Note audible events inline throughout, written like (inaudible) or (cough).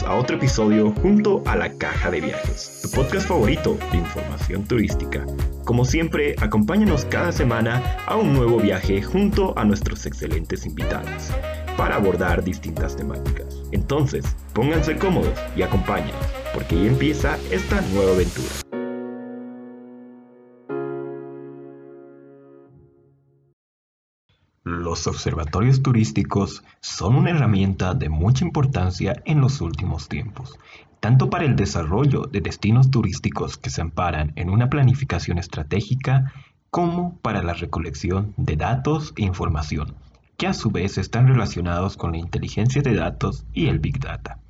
A otro episodio junto a La Caja de Viajes, tu podcast favorito de información turística. Como siempre, acompáñanos cada semana a un nuevo viaje junto a nuestros excelentes invitados para abordar distintas temáticas. Entonces, pónganse cómodos y acompáñenos, porque ya empieza esta nueva aventura. Los observatorios turísticos son una herramienta de mucha importancia en los últimos tiempos, tanto para el desarrollo de destinos turísticos que se amparan en una planificación estratégica, como para la recolección de datos e información, que a su vez están relacionados con la inteligencia de datos y el Big Data.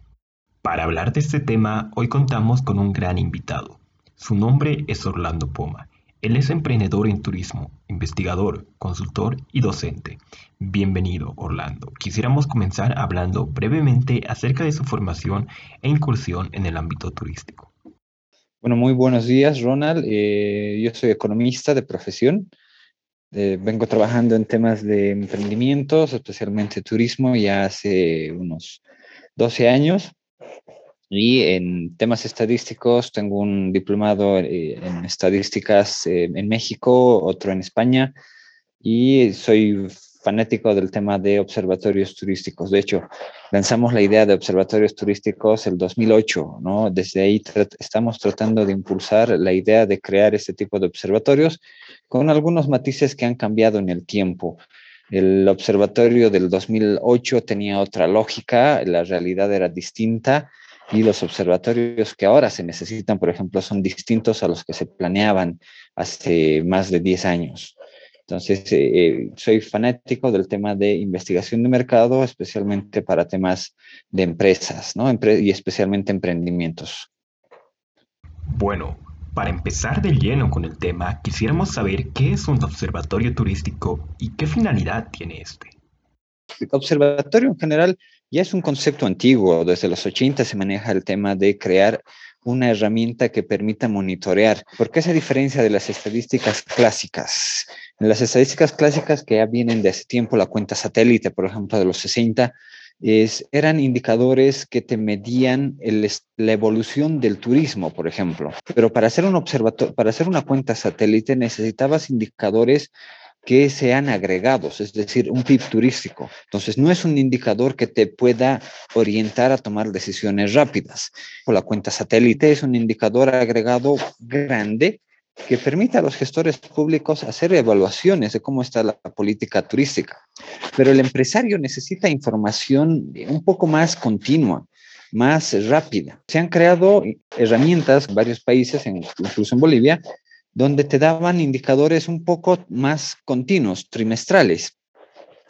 Para hablar de este tema, hoy contamos con un gran invitado. Su nombre es Orlando Poma él es emprendedor en turismo, investigador, consultor y docente. Bienvenido, Orlando. Quisiéramos comenzar hablando brevemente acerca de su formación e incursión en el ámbito turístico. Bueno, muy buenos días, Ronald. Eh, yo soy economista de profesión. Eh, vengo trabajando en temas de emprendimientos, especialmente turismo, ya hace unos 12 años. Y en temas estadísticos tengo un diplomado eh, en estadísticas eh, en México, otro en España, y soy fanático del tema de observatorios turísticos. De hecho, lanzamos la idea de observatorios turísticos el 2008, ¿no? Desde ahí estamos tratando de impulsar la idea de crear este tipo de observatorios con algunos matices que han cambiado en el tiempo. El observatorio del 2008 tenía otra lógica, la realidad era distinta y los observatorios que ahora se necesitan, por ejemplo, son distintos a los que se planeaban hace más de 10 años. Entonces, eh, eh, soy fanático del tema de investigación de mercado, especialmente para temas de empresas, ¿no? y especialmente emprendimientos. Bueno, para empezar de lleno con el tema, quisiéramos saber qué es un observatorio turístico y qué finalidad tiene este. El observatorio en general ya es un concepto antiguo, desde los 80 se maneja el tema de crear una herramienta que permita monitorear. ¿Por qué esa diferencia de las estadísticas clásicas? En las estadísticas clásicas que ya vienen de hace tiempo, la cuenta satélite, por ejemplo, de los 60, es, eran indicadores que te medían la evolución del turismo, por ejemplo. Pero para hacer un observatorio, para hacer una cuenta satélite necesitabas indicadores que sean agregados, es decir, un PIB turístico. Entonces, no es un indicador que te pueda orientar a tomar decisiones rápidas. La cuenta satélite es un indicador agregado grande que permite a los gestores públicos hacer evaluaciones de cómo está la política turística. Pero el empresario necesita información un poco más continua, más rápida. Se han creado herramientas en varios países, incluso en Bolivia, donde te daban indicadores un poco más continuos, trimestrales.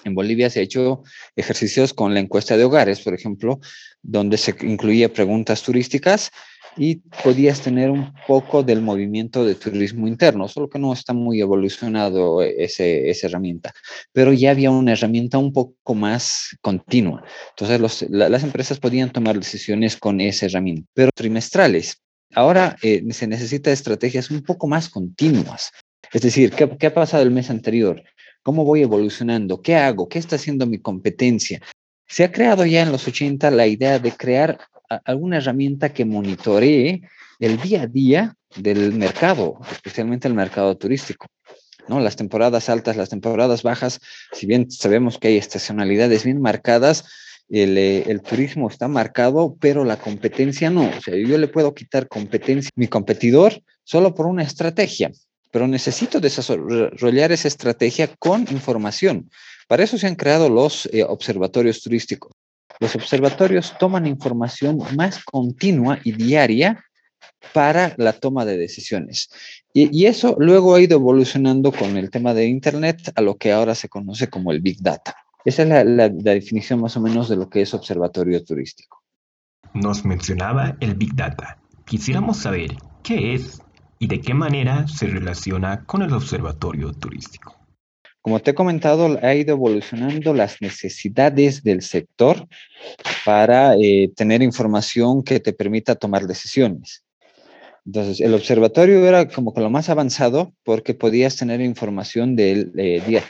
En Bolivia se ha hecho ejercicios con la encuesta de hogares, por ejemplo, donde se incluía preguntas turísticas y podías tener un poco del movimiento de turismo interno, solo que no está muy evolucionado ese, esa herramienta, pero ya había una herramienta un poco más continua. Entonces las empresas podían tomar decisiones con esa herramienta, pero trimestrales. Ahora eh, se necesita estrategias un poco más continuas. Es decir, ¿qué, ha pasado el mes anterior? ¿Cómo voy evolucionando? ¿Qué hago? ¿Qué está haciendo mi competencia? Se ha creado ya en los 80 la idea de crear alguna herramienta que monitoree el día a día del mercado, especialmente el mercado turístico. ¿no? Las temporadas altas, las temporadas bajas, si bien sabemos que hay estacionalidades bien marcadas, eh, el, turismo está marcado, pero la competencia no. O sea, yo le puedo quitar competencia a mi competidor solo por una estrategia, pero necesito desarrollar esa estrategia con información. Para eso se han creado los eh, observatorios turísticos. Los observatorios toman información más continua y diaria para la toma de decisiones. Y, y, eso luego ha ido evolucionando con el tema de Internet a lo que ahora se conoce como el Big Data. Esa es la, definición más o menos de lo que es observatorio turístico. Nos mencionaba el Big Data. Quisiéramos saber qué es y de qué manera se relaciona con el observatorio turístico. Como te he comentado, ha ido evolucionando las necesidades del sector para eh, tener información que te permita tomar decisiones. Entonces, el observatorio era como que lo más avanzado porque podías tener información del eh, día,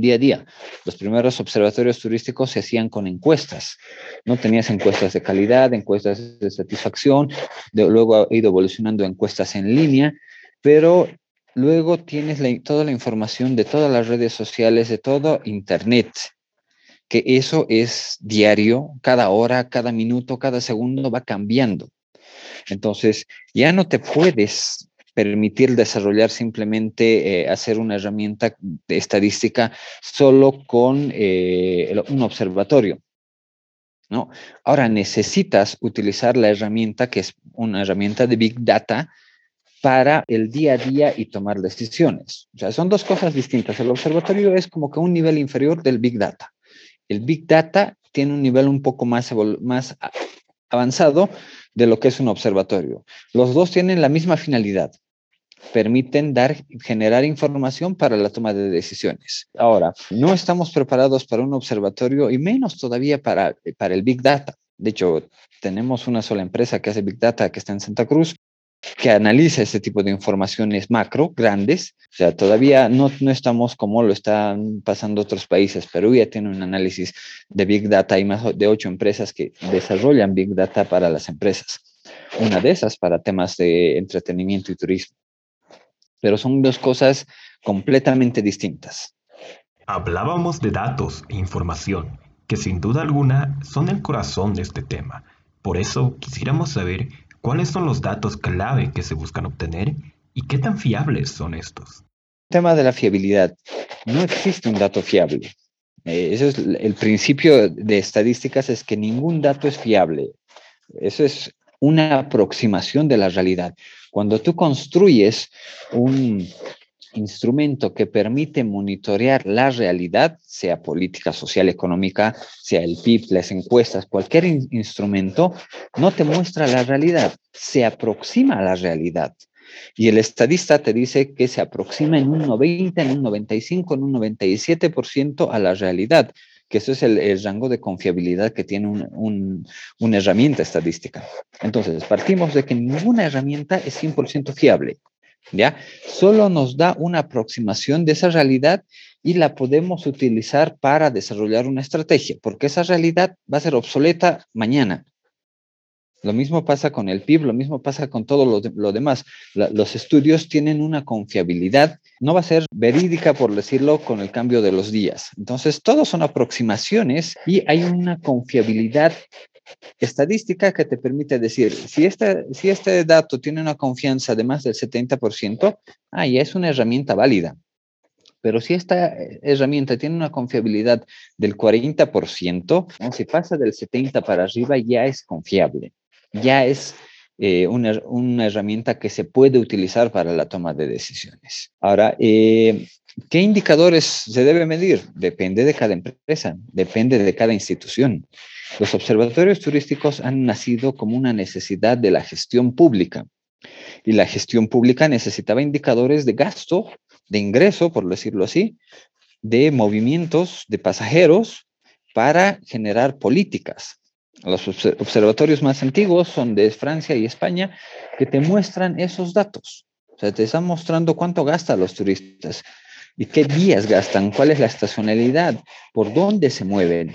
día a día. Los primeros observatorios turísticos se hacían con encuestas. No tenías encuestas de calidad, encuestas de satisfacción, luego ha ido evolucionando encuestas en línea, pero luego tienes toda la información de todas las redes sociales, de todo Internet, que eso es diario, cada hora, cada minuto, cada segundo va cambiando. Entonces, ya no te puedes permitir desarrollar simplemente eh, hacer una herramienta de estadística solo con eh, un observatorio. ¿no? Ahora necesitas utilizar la herramienta que es una herramienta de Big Data para el día a día y tomar decisiones. O sea, son dos cosas distintas. El observatorio es como que un nivel inferior del Big Data. El Big Data tiene un nivel un poco más, más avanzado de lo que es un observatorio. Los dos tienen la misma finalidad, permiten dar, generar información para la toma de decisiones. Ahora, no estamos preparados para un observatorio y menos todavía para, para el Big Data. De hecho, tenemos una sola empresa que hace Big Data que está en Santa Cruz, que analiza ese tipo de informaciones macro, grandes. O sea, todavía no, no estamos como lo están pasando otros países. Perú ya tiene un análisis de Big Data. Hay más de ocho empresas que desarrollan Big Data para las empresas. Una de esas para temas de entretenimiento y turismo pero son dos cosas completamente distintas. Hablábamos de datos e información, que sin duda alguna son el corazón de este tema. Por eso quisiéramos saber cuáles son los datos clave que se buscan obtener y qué tan fiables son estos. El tema de la fiabilidad. No existe un dato fiable. Eh, eso es el principio de estadísticas, es que ningún dato es fiable. Eso es una aproximación de la realidad. Cuando tú construyes un instrumento que permite monitorear la realidad, sea política, social, económica, sea el PIB, las encuestas, cualquier instrumento, no te muestra la realidad, se aproxima a la realidad. Y el estadista te dice que se aproxima en un 90, en un 95, en un 97% a la realidad que eso es el, rango de confiabilidad que tiene una herramienta estadística. Entonces, partimos de que ninguna herramienta es 100% fiable, ¿ya? Solo nos da una aproximación de esa realidad y la podemos utilizar para desarrollar una estrategia, porque esa realidad va a ser obsoleta mañana. Lo mismo pasa con el PIB, lo mismo pasa con todo lo, demás. los estudios tienen una confiabilidad, no va a ser verídica, por decirlo, con el cambio de los días. Entonces, todos son aproximaciones y hay una confiabilidad estadística que te permite decir, si este, si este dato tiene una confianza de más del 70%, ah, ya es una herramienta válida. Pero si esta herramienta tiene una confiabilidad del 40%, si pasa del 70 para arriba, ya es confiable ya es eh, una, herramienta que se puede utilizar para la toma de decisiones. Ahora, eh, ¿qué indicadores se debe medir? Depende de cada empresa, depende de cada institución. Los observatorios turísticos han nacido como una necesidad de la gestión pública y la gestión pública necesitaba indicadores de gasto, de ingreso, por decirlo así, de movimientos de pasajeros para generar políticas. Los observatorios más antiguos son de Francia y España que te muestran esos datos. O sea, te están mostrando cuánto gastan los turistas y qué días gastan, cuál es la estacionalidad, por dónde se mueven,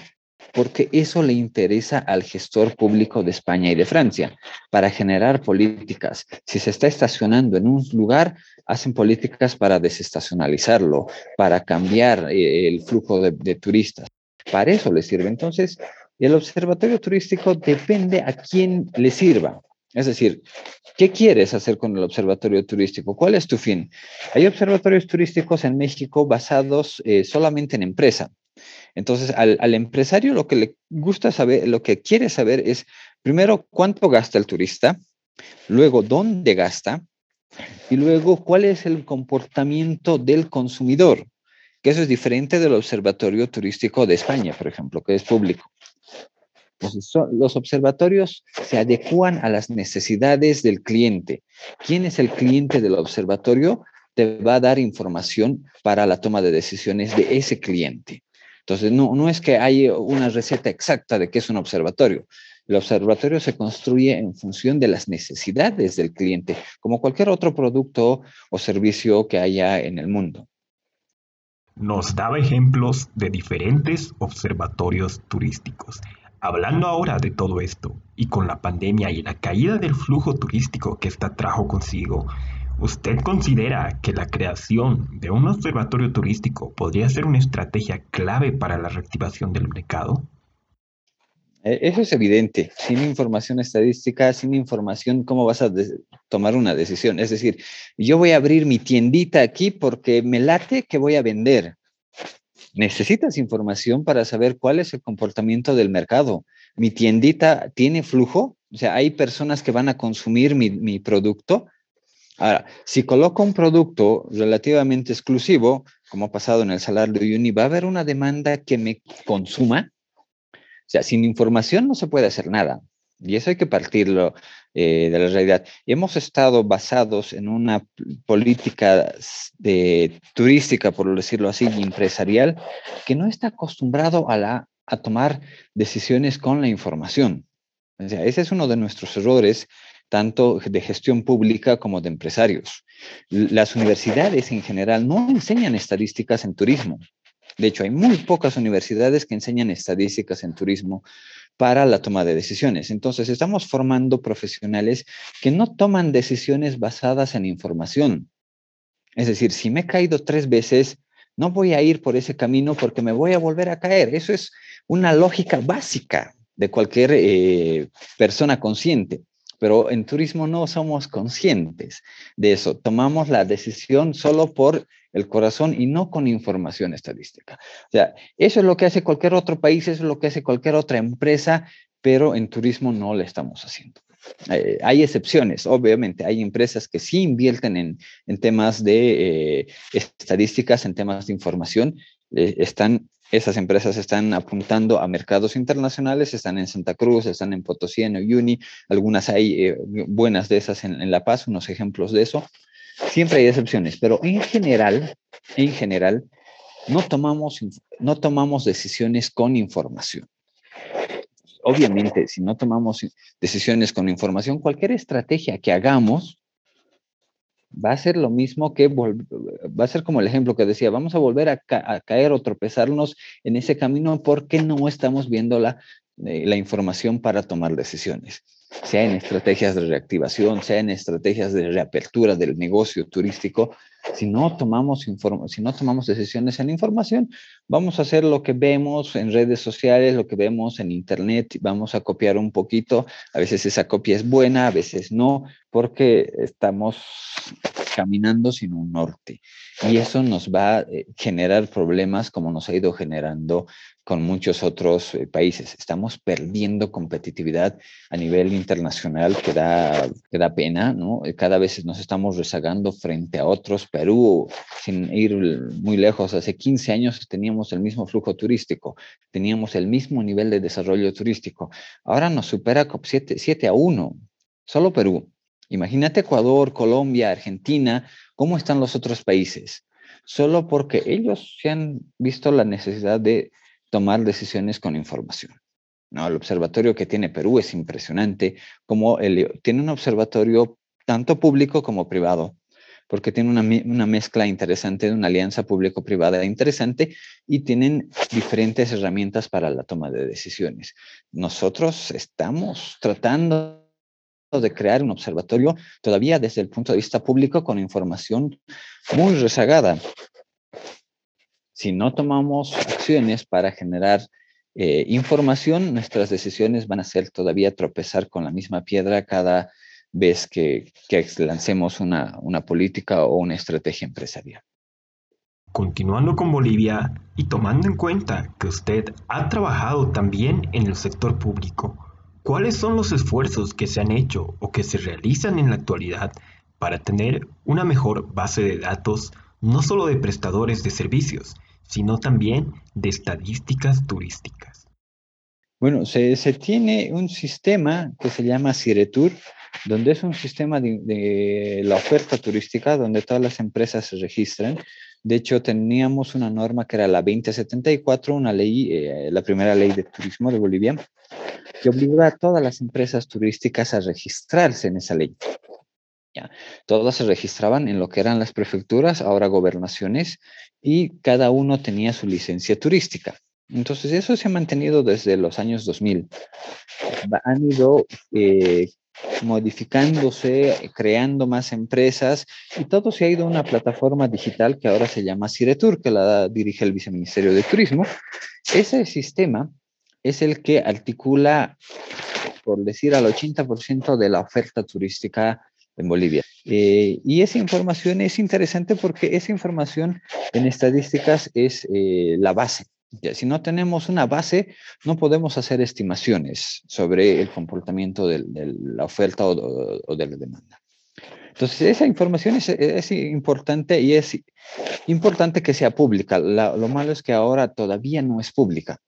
porque eso le interesa al gestor público de España y de Francia para generar políticas. Si se está estacionando en un lugar, hacen políticas para desestacionalizarlo, para cambiar eh, el flujo de, turistas. Para eso les sirve. Entonces, el observatorio turístico depende a quién le sirva. Es decir, ¿qué quieres hacer con el observatorio turístico? ¿Cuál es tu fin? Hay observatorios turísticos en México basados eh, solamente en empresa. Entonces, al, al, empresario lo que le gusta saber, lo que quiere saber es, primero, cuánto gasta el turista, luego, dónde gasta, y luego, cuál es el comportamiento del consumidor, que eso es diferente del observatorio turístico de España, por ejemplo, que es público los observatorios se adecúan a las necesidades del cliente. ¿Quién es el cliente del observatorio? Te va a dar información para la toma de decisiones de ese cliente. Entonces, no, no es que hay una receta exacta de qué es un observatorio. El observatorio se construye en función de las necesidades del cliente, como cualquier otro producto o servicio que haya en el mundo. nos daba ejemplos de diferentes observatorios turísticos. Hablando ahora de todo esto, y con la pandemia y la caída del flujo turístico que esta trajo consigo, ¿usted considera que la creación de un observatorio turístico podría ser una estrategia clave para la reactivación del mercado? E, eso es evidente. Sin información estadística, sin información, ¿cómo vas a tomar una decisión? Es decir, yo voy a abrir mi tiendita aquí porque me late que voy a vender. Necesitas información para saber cuál es el comportamiento del mercado. Mi tiendita tiene flujo, o sea, hay personas que van a consumir mi, mi producto. Ahora, si coloco un producto relativamente exclusivo, como ha pasado en el salario de Uni, va a haber una demanda que me consuma o sea, sin información no se puede hacer nada. Y eso hay que partirlo eh, de la realidad. Hemos estado basados en una política de, turística, por decirlo así, empresarial, que no está acostumbrado a, la, a tomar decisiones con la información. O sea, ese es uno de nuestros errores, tanto de gestión pública como de empresarios. Las universidades en general no enseñan estadísticas en turismo. De hecho, hay muy pocas universidades que enseñan estadísticas en turismo para la toma de decisiones. Entonces, estamos formando profesionales que no toman decisiones basadas en información. Es decir, si me he caído tres veces, no voy a ir por ese camino porque me voy a volver a caer. Eso es una lógica básica de cualquier eh, persona consciente. Pero en turismo no somos conscientes de eso. Tomamos la decisión solo por el corazón y no con información estadística. O sea, eso es lo que hace cualquier otro país, eso es lo que hace cualquier otra empresa, pero en turismo no lo estamos haciendo. Eh, hay excepciones, obviamente, hay empresas que sí invierten en, en temas de eh, estadísticas, en temas de información, eh, están esas empresas están apuntando a mercados internacionales, están en Santa Cruz, están en Potosí, en Uyuni, algunas hay buenas de esas en, en, La Paz, unos ejemplos de eso. Siempre hay excepciones, pero en general, en general, no tomamos, no tomamos decisiones con información. Obviamente, si no tomamos decisiones con información, cualquier estrategia que hagamos va a ser lo mismo que, va a ser como el ejemplo que decía, vamos a volver a, caer o tropezarnos en ese camino porque no estamos viendo la, eh, la información para tomar decisiones sea en estrategias de reactivación, sea en estrategias de reapertura del negocio turístico, si no tomamos, si no tomamos decisiones en información, vamos a hacer lo que vemos en redes sociales, lo que vemos en internet, vamos a copiar un poquito. A veces esa copia es buena, a veces no, porque estamos caminando sin un norte. Y eso nos va a eh, generar problemas como nos ha ido generando con muchos otros eh, países. Estamos perdiendo competitividad a nivel internacional que da, que da pena, ¿no? Eh, cada vez nos estamos rezagando frente a otros. Perú, sin ir muy lejos, hace 15 años teníamos el mismo flujo turístico, teníamos el mismo nivel de desarrollo turístico. Ahora nos supera 7, 7 a 1, solo Perú. Imagínate Ecuador, Colombia, Argentina, ¿cómo están los otros países? Solo porque ellos se han visto la necesidad de tomar decisiones con información. ¿no? El observatorio que tiene Perú es impresionante, como tiene un observatorio tanto público como privado, porque tiene una, una mezcla interesante de una alianza público-privada interesante y tienen diferentes herramientas para la toma de decisiones. Nosotros estamos tratando de crear un observatorio todavía desde el punto de vista público con información muy rezagada. Si no tomamos acciones para generar eh, información, nuestras decisiones van a ser todavía tropezar con la misma piedra cada vez que, que lancemos una, una política o una estrategia empresarial. Continuando con Bolivia y tomando en cuenta que usted ha trabajado también en el sector público, ¿Cuáles son los esfuerzos que se han hecho o que se realizan en la actualidad para tener una mejor base de datos no solo de prestadores de servicios, sino también de estadísticas turísticas? Bueno, se, tiene un sistema que se llama Ciretur, donde es un sistema de, la oferta turística, donde todas las empresas se registran. De hecho, teníamos una norma que era la 2074, una ley, eh, la primera ley de turismo de Bolivia, que obligó a todas las empresas turísticas a registrarse en esa ley. ¿ya? Todas se registraban en lo que eran las prefecturas, ahora gobernaciones, y cada uno tenía su licencia turística. Entonces, eso se ha mantenido desde los años 2000. Han ido modificándose, creando más empresas y todo se ha ido a una plataforma digital que ahora se llama Ciretur, que la dirige el Viceministerio de Turismo. Ese sistema es el que articula, por decir, al 80% de la oferta turística en Bolivia. Eh, y esa información es interesante porque esa información en estadísticas es eh, la base si no tenemos una base, no podemos hacer estimaciones sobre el comportamiento de, la oferta o, de la demanda. Entonces, esa información es, importante y es importante que sea pública. lo malo es que ahora todavía no es pública.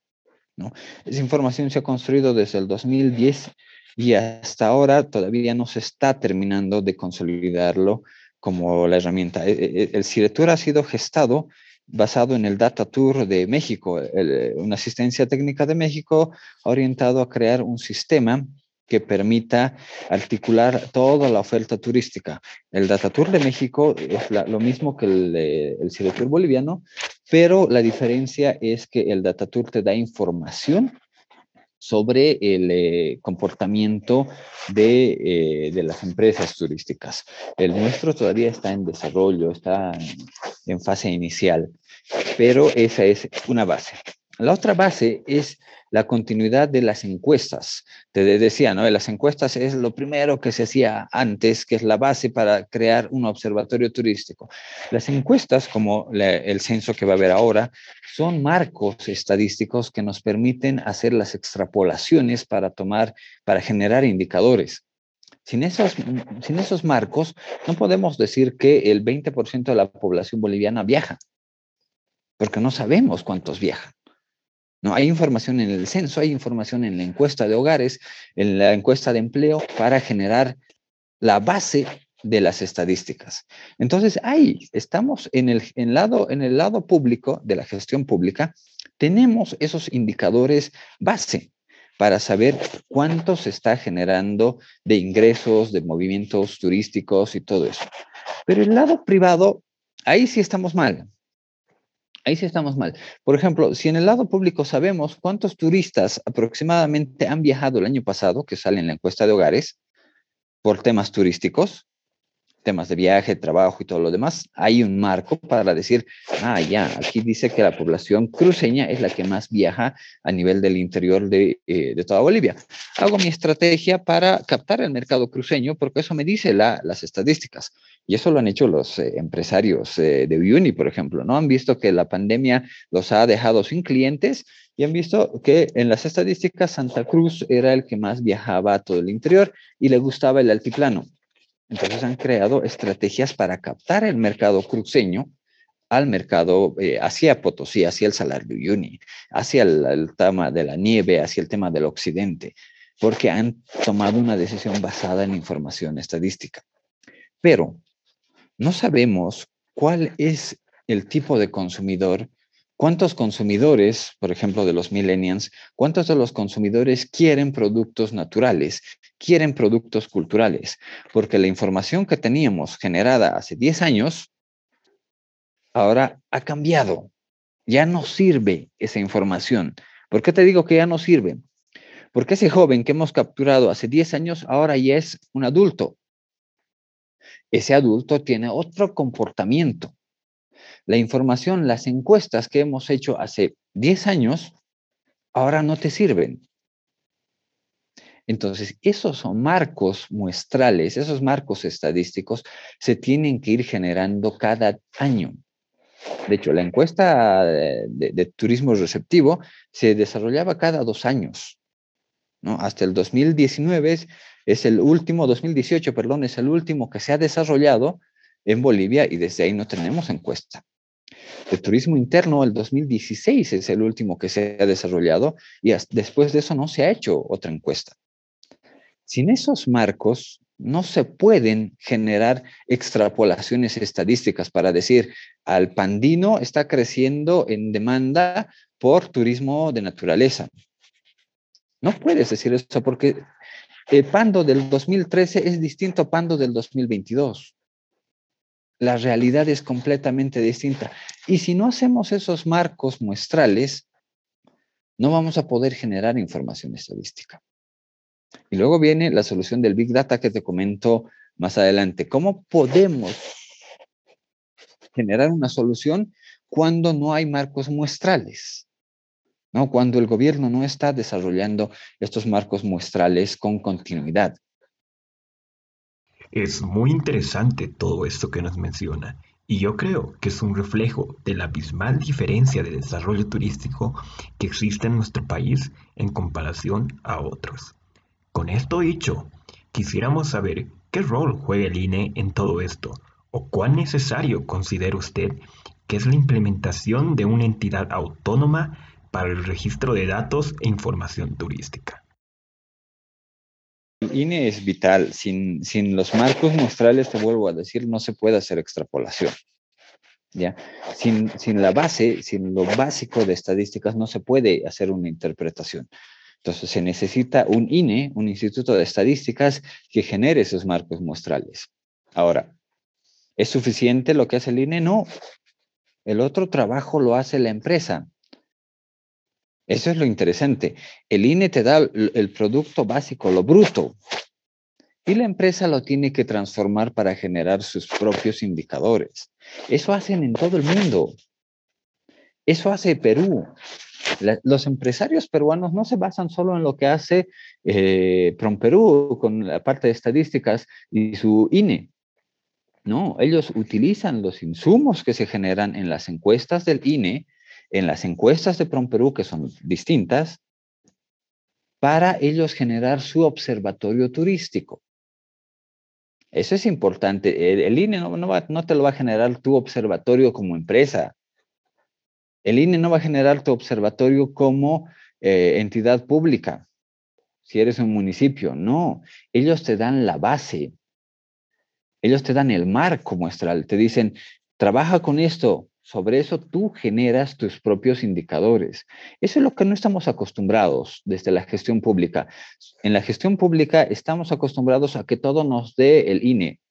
¿no? Esa información se ha construido desde el 2010 y hasta ahora todavía no se está terminando de consolidarlo como la herramienta. E, e, el, el CIRETUR ha sido gestado basado en el Data Tour de México, una asistencia técnica de México orientado a crear un sistema que permita articular toda la oferta turística. El Data Tour de México es lo mismo que el, el Tour boliviano, pero la diferencia es que el Data Tour te da información sobre el eh, comportamiento de, eh, de, las empresas turísticas. El nuestro todavía está en desarrollo, está en fase inicial, pero esa es una base. La otra base es la continuidad de las encuestas. Te decía, ¿no? Las encuestas es lo primero que se hacía antes, que es la base para crear un observatorio turístico. Las encuestas, como el censo que va a haber ahora, son marcos estadísticos que nos permiten hacer las extrapolaciones para tomar, para generar indicadores. Sin esos, sin esos marcos, no podemos decir que el 20% de la población boliviana viaja, porque no sabemos cuántos viajan. No, hay información en el censo, hay información en la encuesta de hogares, en la encuesta de empleo para generar la base de las estadísticas. Entonces, ahí estamos en el, en lado, en el lado público de la gestión pública, tenemos esos indicadores base para saber cuánto se está generando de ingresos, de movimientos turísticos y todo eso. Pero el lado privado, ahí sí estamos mal. Ahí sí estamos mal. Por ejemplo, si en el lado público sabemos cuántos turistas aproximadamente han viajado el año pasado, que sale en la encuesta de hogares, por temas turísticos, temas de viaje, trabajo y todo lo demás, hay un marco para decir, ah, ya, aquí dice que la población cruceña es la que más viaja a nivel del interior de, eh, de toda Bolivia. Hago mi estrategia para captar el mercado cruceño porque eso me dice la, las estadísticas. Y eso lo han hecho los eh, empresarios eh, de Uni, por ejemplo, ¿no? Han visto que la pandemia los ha dejado sin clientes y han visto que en las estadísticas Santa Cruz era el que más viajaba a todo el interior y le gustaba el altiplano. Entonces han creado estrategias para captar el mercado cruceño al mercado eh, hacia Potosí, hacia el Salar de Uyuni, hacia el, tema de la nieve, hacia el tema del occidente, porque han tomado una decisión basada en información estadística. Pero no sabemos cuál es el tipo de consumidor, cuántos consumidores, por ejemplo, de los millennials, cuántos de los consumidores quieren productos naturales, quieren productos culturales, porque la información que teníamos generada hace 10 años, ahora ha cambiado. Ya no sirve esa información. ¿Por qué te digo que ya no sirve? Porque ese joven que hemos capturado hace 10 años ahora ya es un adulto ese adulto tiene otro comportamiento. La información, las encuestas que hemos hecho hace 10 años, ahora no te sirven. Entonces, esos marcos muestrales, esos marcos estadísticos se tienen que ir generando cada año. De hecho, la encuesta de, turismo receptivo se desarrollaba cada dos años. ¿no? Hasta el 2019 es el último, 2018, perdón, es el último que se ha desarrollado en Bolivia y desde ahí no tenemos encuesta. El turismo interno, el 2016 es el último que se ha desarrollado y después de eso no se ha hecho otra encuesta. Sin esos marcos, no se pueden generar extrapolaciones estadísticas para decir, al pandino está creciendo en demanda por turismo de naturaleza. No puedes decir eso porque El Pando del 2013 es distinto a Pando del 2022. La realidad es completamente distinta. Y si no hacemos esos marcos muestrales, no vamos a poder generar información estadística. Y luego viene la solución del Big Data que te comento más adelante. ¿Cómo podemos generar una solución cuando no hay marcos muestrales? ¿no? Cuando el gobierno no está desarrollando estos marcos muestrales con continuidad. Es muy interesante todo esto que nos menciona y yo creo que es un reflejo de la abismal diferencia de desarrollo turístico que existe en nuestro país en comparación a otros. Con esto dicho, quisiéramos saber qué rol juega el INE en todo esto o cuán necesario considera usted que es la implementación de una entidad autónoma para el registro de datos e información turística. El INE es vital. Sin, sin los marcos muestrales, te vuelvo a decir, no se puede hacer extrapolación. ¿ya? Sin, sin la base, sin lo básico de estadísticas, no se puede hacer una interpretación. Entonces, se necesita un INE, un Instituto de Estadísticas, que genere esos marcos muestrales. Ahora, ¿es suficiente lo que hace el INE? No. El otro trabajo lo hace la empresa. Eso es lo interesante. El INE te da el producto básico, lo bruto, y la empresa lo tiene que transformar para generar sus propios indicadores. Eso hacen en todo el mundo. Eso hace Perú. Los empresarios peruanos no se basan solo en lo que hace eh, PromPerú con la parte de estadísticas y su INE. No, ellos utilizan los insumos que se generan en las encuestas del INE en las encuestas de PromPerú, que son distintas, para ellos generar su observatorio turístico. Eso es importante. El, INE no, te lo va a generar tu observatorio como empresa. El INE no va a generar tu observatorio como eh, entidad pública, si eres un municipio. No, ellos te dan la base. Ellos te dan el marco muestral. Te dicen, trabaja con esto, sobre eso tú generas tus propios indicadores. Eso es lo que no estamos acostumbrados desde la gestión pública. En la gestión pública estamos acostumbrados a que todo nos dé el INE.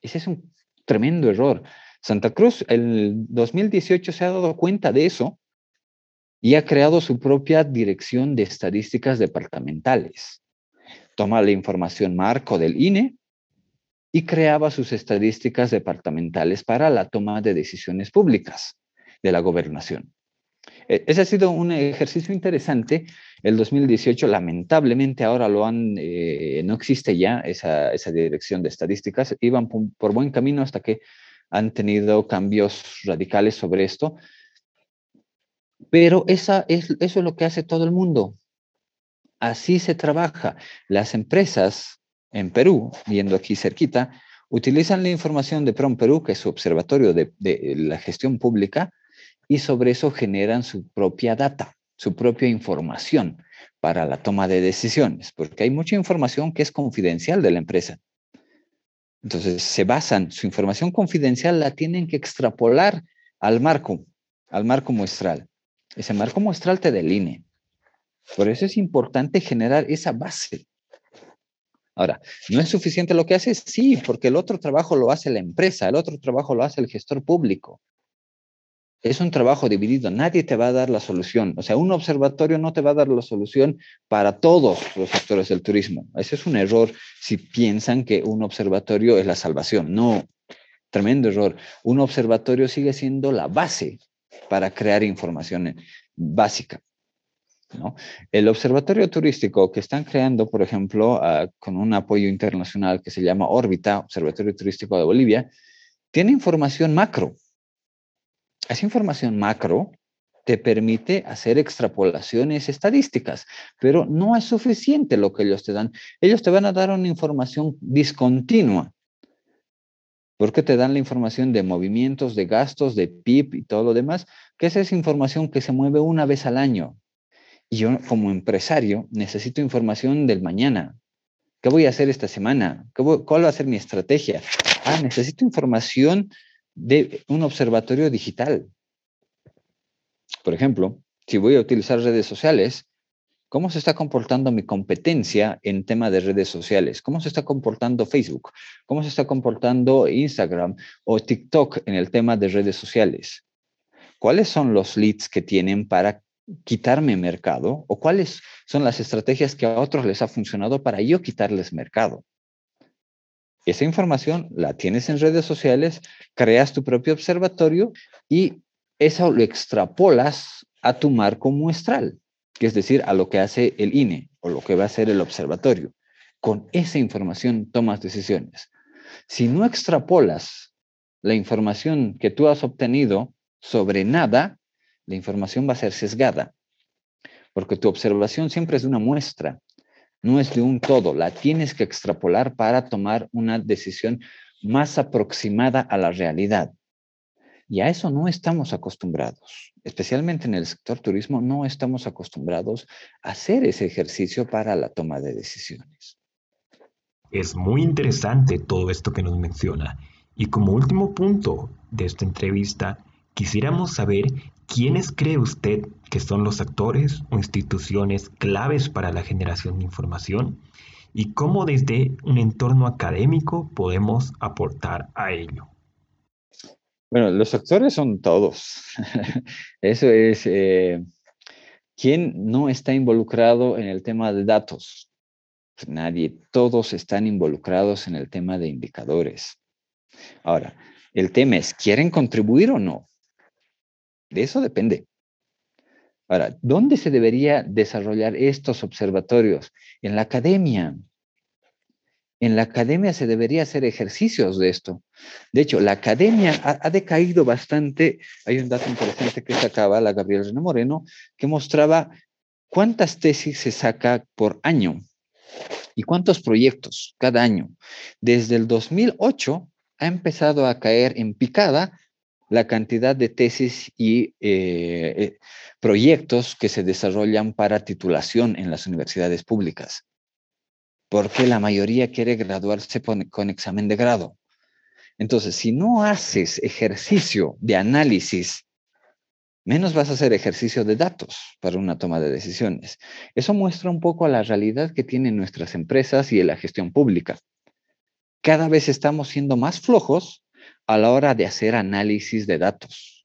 Ese es un tremendo error. Santa Cruz, el 2018 se ha dado cuenta de eso y ha creado su propia dirección de estadísticas departamentales. Toma la información marco del INE y creaba sus estadísticas departamentales para la toma de decisiones públicas de la gobernación. E, ese ha sido un ejercicio interesante. El 2018, lamentablemente, ahora eh, no existe ya esa, dirección de estadísticas. Iban por, buen camino hasta que han tenido cambios radicales sobre esto. Pero esa es, eso es lo que hace todo el mundo. Así se trabaja. Las empresas en Perú, viendo aquí cerquita, utilizan la información de PROM Perú, que es su observatorio de, la gestión pública, y sobre eso generan su propia data, su propia información para la toma de decisiones, porque hay mucha información que es confidencial de la empresa. Entonces, se basan, su información confidencial la tienen que extrapolar al marco, al marco muestral. Ese marco muestral te deline. Por eso es importante generar esa base Ahora, ¿no es suficiente lo que hace? Sí, porque el otro trabajo lo hace la empresa, el otro trabajo lo hace el gestor público. Es un trabajo dividido, nadie te va a dar la solución. O sea, un observatorio no te va a dar la solución para todos los sectores del turismo. Ese es un error si piensan que un observatorio es la salvación. No, tremendo error. Un observatorio sigue siendo la base para crear información básica. El observatorio turístico que están creando, por ejemplo, ah, con un apoyo internacional que se llama Órbita, Observatorio Turístico de Bolivia, tiene información macro. Esa información macro te permite hacer extrapolaciones estadísticas, pero no es suficiente lo que ellos te dan. Ellos te van a dar una información discontinua, porque te dan la información de movimientos, de gastos, de PIB y todo lo demás, que esa es información que se mueve una vez al año. Y yo como empresario necesito información del mañana. ¿Qué voy a hacer esta semana? ¿Cuál va a ser mi estrategia? Ah, necesito información de un observatorio digital. Por ejemplo, si voy a utilizar redes sociales, ¿Cómo se está comportando mi competencia en tema de redes sociales? ¿Cómo se está comportando Facebook? ¿Cómo se está comportando Instagram o TikTok en el tema de redes sociales? ¿Cuáles son los leads que tienen para quitarme mercado o cuáles son las estrategias que a otros les ha funcionado para yo quitarles mercado? Esa información la tienes en redes sociales, creas tu propio observatorio y eso lo extrapolas a tu marco muestral que es decir, a lo que hace el INE o lo que va a hacer el observatorio. Con esa información tomas decisiones. Si no extrapolas la información que tú has obtenido sobre nada, la información va a ser sesgada, porque tu observación siempre es una muestra, no es de un todo, la tienes que extrapolar para tomar una decisión más aproximada a la realidad. Y a eso no estamos acostumbrados, especialmente en el sector turismo, no estamos acostumbrados a hacer ese ejercicio para la toma de decisiones. Es muy interesante todo esto que nos menciona. Y como último punto de esta entrevista, quisiéramos saber quiénes cree usted que son los actores o instituciones claves para la generación de información y cómo desde un entorno académico podemos aportar a ello. Bueno, los actores son todos. (laughs) Eso es, eh, ¿quién no está involucrado en el tema de datos? Nadie, todos están involucrados en el tema de indicadores. Ahora, el tema es, ¿quieren contribuir o no? De eso depende. Ahora, ¿dónde se debería desarrollar estos observatorios? En la academia, en la academia se debería hacer ejercicios de esto. De hecho, la academia ha, decaído bastante. Hay un dato interesante que sacaba la Gabriela René Moreno que mostraba cuántas tesis se saca por año y cuántos proyectos cada año. Desde el 2008 ha empezado a caer en picada la cantidad de tesis y eh, eh, proyectos que se desarrollan para titulación en las universidades públicas porque la mayoría quiere graduarse con, examen de grado. Entonces, si no haces ejercicio de análisis, menos vas a hacer ejercicio de datos para una toma de decisiones. Eso muestra un poco la realidad que tienen nuestras empresas y la gestión pública. Cada vez estamos siendo más flojos a la hora de hacer análisis de datos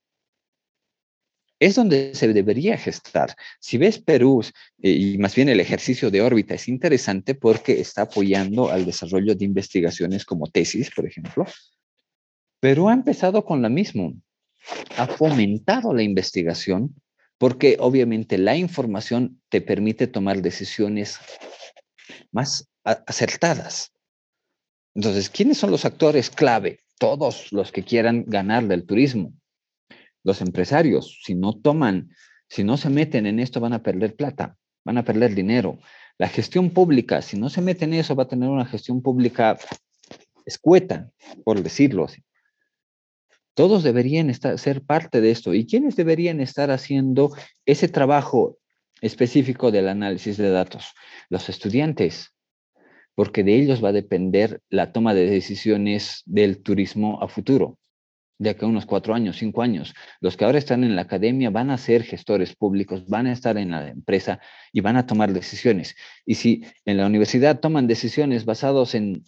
es donde se debería gestar. Si ves Perú, eh, y más bien el ejercicio de órbita es interesante porque está apoyando al desarrollo de investigaciones como tesis, por ejemplo. Perú ha empezado con la misma, ha fomentado la investigación porque obviamente la información te permite tomar decisiones más acertadas. Entonces, ¿quiénes son los actores clave? Todos los que quieran ganar del turismo los empresarios, si no toman, si no se meten en esto, van a perder plata, van a perder dinero. La gestión pública, si no se mete en eso, va a tener una gestión pública escueta, por decirlo así. Todos deberían estar, ser parte de esto. ¿Y quiénes deberían estar haciendo ese trabajo específico del análisis de datos? Los estudiantes, porque de ellos va a depender la toma de decisiones del turismo a futuro de acá unos cuatro años, cinco años. Los que ahora están en la academia van a ser gestores públicos, van a estar en la empresa y van a tomar decisiones. Y si en la universidad toman decisiones basadas en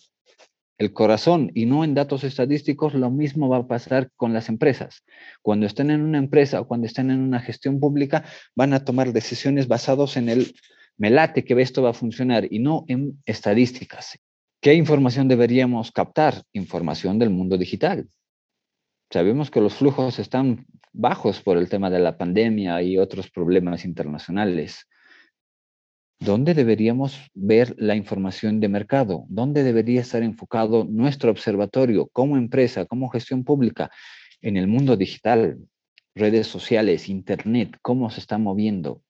el corazón y no en datos estadísticos, lo mismo va a pasar con las empresas. Cuando estén en una empresa o cuando estén en una gestión pública, van a tomar decisiones basadas en el melate que esto va a funcionar y no en estadísticas. ¿Qué información deberíamos captar? Información del mundo digital Sabemos que los flujos están bajos por el tema de la pandemia y otros problemas internacionales. ¿Dónde deberíamos ver la información de mercado? ¿Dónde debería estar enfocado nuestro observatorio como empresa, como gestión pública en el mundo digital, redes sociales, internet? ¿Cómo se está moviendo?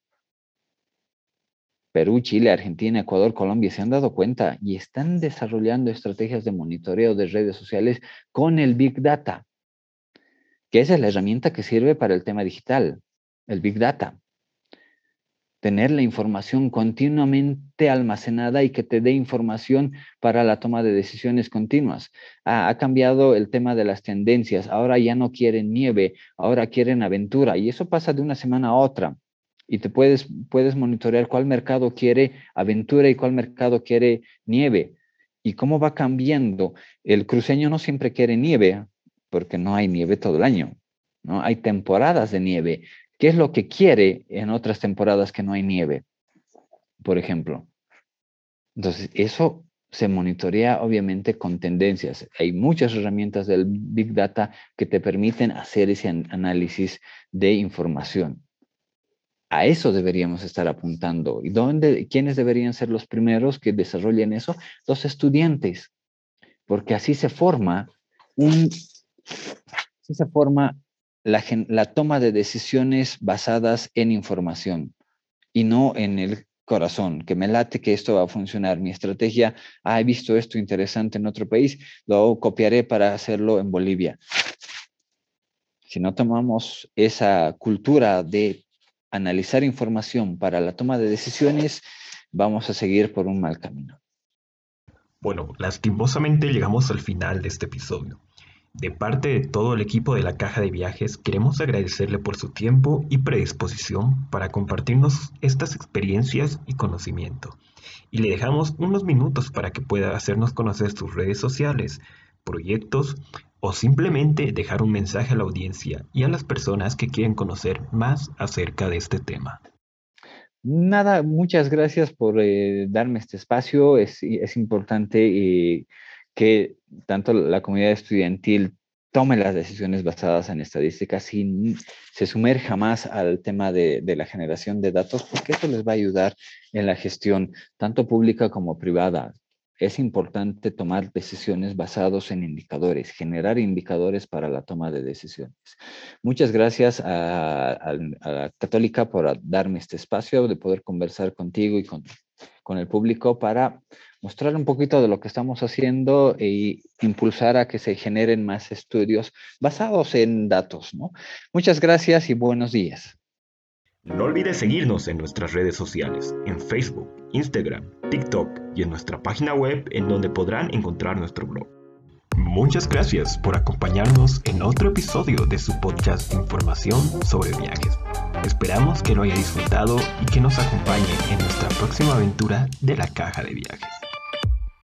Perú, Chile, Argentina, Ecuador, Colombia se han dado cuenta y están desarrollando estrategias de monitoreo de redes sociales con el Big Data que es la herramienta que sirve para el tema digital, el Big Data. Tener la información continuamente almacenada y que te dé información para la toma de decisiones continuas. ha cambiado el tema de las tendencias. Ahora ya no quieren nieve, ahora quieren aventura. Y eso pasa de una semana a otra. Y te puedes, puedes monitorear cuál mercado quiere aventura y cuál mercado quiere nieve y cómo va cambiando. El cruceño no siempre quiere nieve porque no hay nieve todo el año, ¿no? Hay temporadas de nieve. ¿Qué es lo que quiere en otras temporadas que no hay nieve? Por ejemplo. Entonces, eso se monitorea obviamente con tendencias. Hay muchas herramientas del Big Data que te permiten hacer ese análisis de información. A eso deberíamos estar apuntando. ¿Y dónde, quiénes deberían ser los primeros que desarrollen eso? Los estudiantes, porque así se forma un, se forma la, la toma de decisiones basadas en información y no en el corazón, que me late que esto va a funcionar. Mi estrategia, ah, he visto esto interesante en otro país, lo copiaré para hacerlo en Bolivia. Si no tomamos esa cultura de analizar información para la toma de decisiones, vamos a seguir por un mal camino. Bueno, lastimosamente llegamos al final de este episodio. De parte de todo el equipo de la Caja de Viajes, queremos agradecerle por su tiempo y predisposición para compartirnos estas experiencias y conocimiento. Y le dejamos unos minutos para que pueda hacernos conocer sus redes sociales, proyectos o simplemente dejar un mensaje a la audiencia y a las personas que quieren conocer más acerca de este tema. Nada, muchas gracias por eh, darme este espacio. Es, importante eh, que tanto la comunidad estudiantil tome las decisiones basadas en estadísticas y se sumerja más al tema de, de, la generación de datos, porque eso les va a ayudar en la gestión tanto pública como privada es importante tomar decisiones basadas en indicadores, generar indicadores para la toma de decisiones. Muchas gracias a, la Católica por darme este espacio de poder conversar contigo y con, con el público para mostrar un poquito de lo que estamos haciendo e impulsar a que se generen más estudios basados en datos. Muchas gracias y buenos días. No olvides seguirnos en nuestras redes sociales, en Facebook, Instagram, TikTok y en nuestra página web en donde podrán encontrar nuestro blog. Muchas gracias por acompañarnos en otro episodio de su podcast de información sobre viajes. Esperamos que lo haya disfrutado y que nos acompañe en nuestra próxima aventura de la caja de viajes.